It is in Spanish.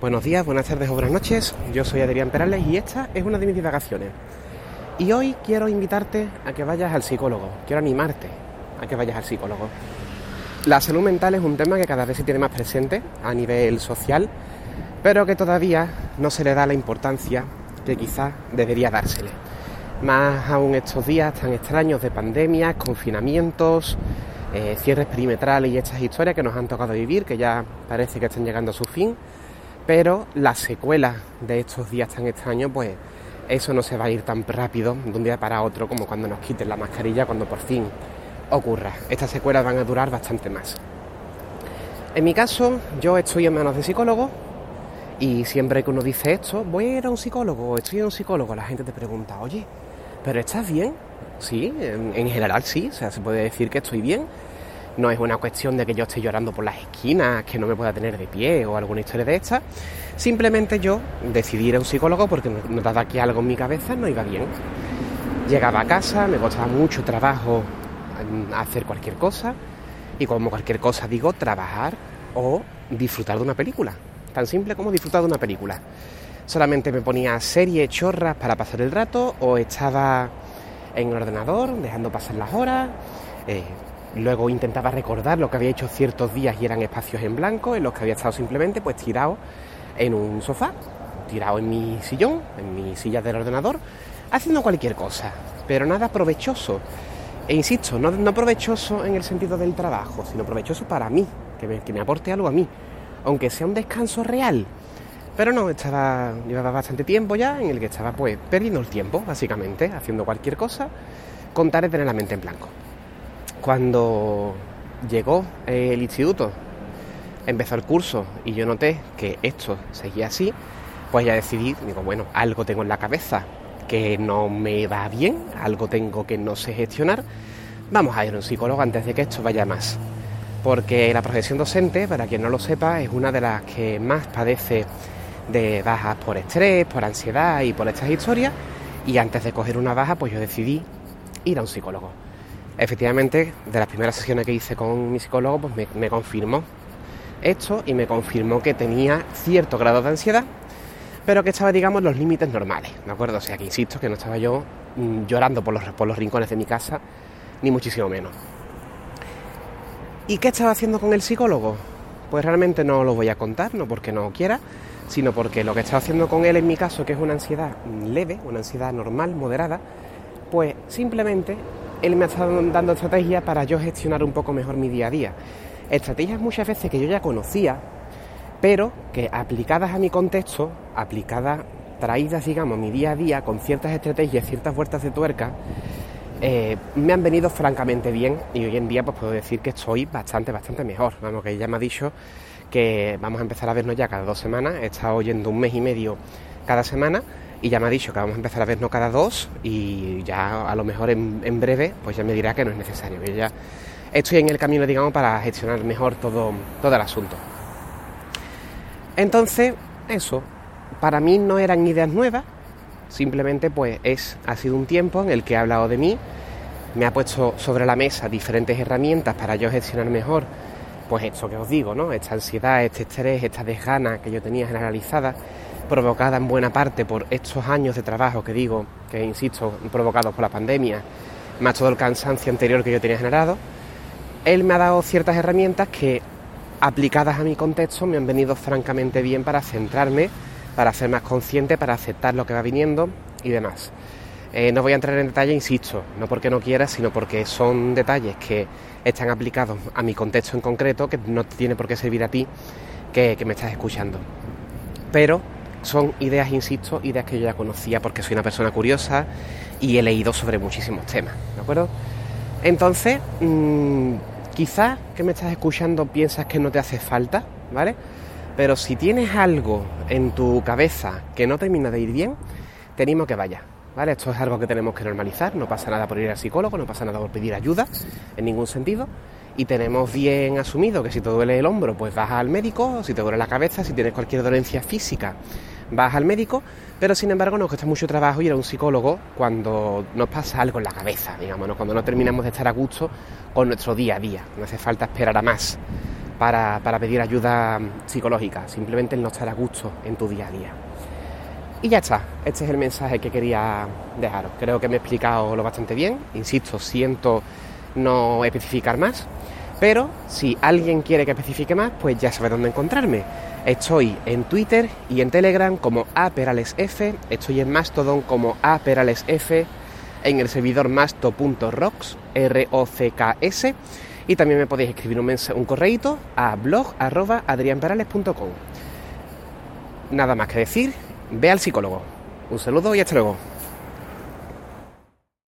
Buenos días, buenas tardes o buenas noches. Yo soy Adrián Perales y esta es una de mis divagaciones. Y hoy quiero invitarte a que vayas al psicólogo. Quiero animarte a que vayas al psicólogo. La salud mental es un tema que cada vez se tiene más presente a nivel social, pero que todavía no se le da la importancia que quizás debería dársele. Más aún estos días tan extraños de pandemias, confinamientos, eh, cierres perimetrales y estas historias que nos han tocado vivir, que ya parece que están llegando a su fin, pero las secuelas de estos días tan extraños, pues eso no se va a ir tan rápido de un día para otro como cuando nos quiten la mascarilla, cuando por fin ocurra. Estas secuelas van a durar bastante más. En mi caso, yo estoy en manos de psicólogo y siempre que uno dice esto, voy a ir a un psicólogo, estoy en un psicólogo, la gente te pregunta, oye, ¿pero estás bien? Sí, en, general sí, o sea, se puede decir que estoy bien. No es una cuestión de que yo esté llorando por las esquinas, que no me pueda tener de pie o alguna historia de esta. Simplemente yo decidí ir a un psicólogo porque notaba que algo en mi cabeza no iba bien. Llegaba a casa, me costaba mucho trabajo hacer cualquier cosa y como cualquier cosa digo, trabajar o disfrutar de una película. Tan simple como disfrutar de una película. Solamente me ponía series chorras para pasar el rato o estaba en el ordenador, dejando pasar las horas. Eh, luego intentaba recordar lo que había hecho ciertos días y eran espacios en blanco en los que había estado simplemente pues tirado en un sofá, tirado en mi sillón, en mi silla del ordenador, haciendo cualquier cosa, pero nada provechoso. E insisto, no, provechoso en el sentido del trabajo, sino provechoso para mí, que me, aporte algo a mí, aunque sea un descanso real. Pero no, estaba, llevaba bastante tiempo ya en el que estaba pues perdiendo el tiempo, básicamente, haciendo cualquier cosa, con de tener la mente en blanco. Cuando llegó el instituto, empezó el curso y yo noté que esto seguía así, pues ya decidí, digo, bueno, algo tengo en la cabeza que no me va bien, algo tengo que no sé gestionar, vamos a ir a un psicólogo antes de que esto vaya más. Porque la profesión docente, para quien no lo sepa, es una de las que más padece de bajas por estrés, por ansiedad y por estas historias. Y antes de coger una baja, pues yo decidí ir a un psicólogo. Efectivamente, de las primeras sesiones que hice con mi psicólogo, pues me, confirmó esto y me confirmó que tenía cierto grado de ansiedad, pero que estaba, digamos, los límites normales, ¿de acuerdo? O sea, que insisto, que no estaba yo mm, llorando por los, por los rincones de mi casa, ni muchísimo menos. ¿Y qué estaba haciendo con el psicólogo? Pues realmente no lo voy a contar, no porque no quiera, sino porque lo que estaba haciendo con él en mi caso, que es una ansiedad leve, una ansiedad normal, moderada, pues simplemente él me ha estado dando estrategias para yo gestionar un poco mejor mi día a día. Estrategias muchas veces que yo ya conocía, pero que aplicadas a mi contexto, aplicadas, traídas, digamos, mi día a día, con ciertas estrategias, ciertas vueltas de tuerca, eh, me han venido francamente bien y hoy en día pues puedo decir que estoy bastante, bastante mejor. Vamos, que ella me ha dicho que vamos a empezar a vernos ya cada dos semanas. He estado oyendo un mes y medio cada semana y ya me ha dicho que vamos a empezar a vernos cada dos y ya a lo mejor en, breve pues ya me dirá que no es necesario. Yo ya estoy en el camino, digamos, para gestionar mejor todo, todo el asunto. Entonces, eso, para mí no eran ideas nuevas, simplemente pues es, ha sido un tiempo en el que he hablado de mí, me ha puesto sobre la mesa diferentes herramientas para yo gestionar mejor pues esto que os digo, ¿no? Esta ansiedad, este estrés, esta desgana que yo tenía generalizada, provocada en buena parte por estos años de trabajo que digo, que insisto, provocados por la pandemia, más todo el cansancio anterior que yo tenía generado, él me ha dado ciertas herramientas que, aplicadas a mi contexto, me han venido francamente bien para centrarme, para ser más consciente, para aceptar lo que va viniendo y demás. Eh, no voy a entrar en detalle, insisto, no porque no quiera, sino porque son detalles que están aplicados a mi contexto en concreto, que no tiene por qué servir a ti que, me estás escuchando. Pero son ideas, insisto, ideas que yo ya conocía porque soy una persona curiosa y he leído sobre muchísimos temas, ¿de acuerdo? Entonces, mmm, quizás que me estás escuchando piensas que no te hace falta, ¿vale? Pero si tienes algo en tu cabeza que no termina de ir bien, te animo que vayas ¿vale? Esto es algo que tenemos que normalizar, no pasa nada por ir al psicólogo, no pasa nada por pedir ayuda, en ningún sentido, y tenemos bien asumido que si te duele el hombro, pues vas al médico, si te duele la cabeza, si tienes cualquier dolencia física, vas al médico, pero sin embargo nos cuesta mucho trabajo ir a un psicólogo cuando nos pasa algo en la cabeza, digamos, cuando no terminamos de estar a gusto con nuestro día a día, no hace falta esperar a más. para, para pedir ayuda psicológica, simplemente el no estar a gusto en tu día a día. Y ya está, este es el mensaje que quería dejaros. Creo que me he explicado lo bastante bien, insisto, siento no especificar más, pero si alguien quiere que especifique más, pues ya sabe dónde encontrarme. Estoy en Twitter y en Telegram como aperalesf, estoy en Mastodon como aperalesf, en el servidor masto.rocks, R-O-C-K-S, y también me podéis escribir un, un correíto a blog Nada más que decir, ve al psicólogo. Un saludo y hasta luego.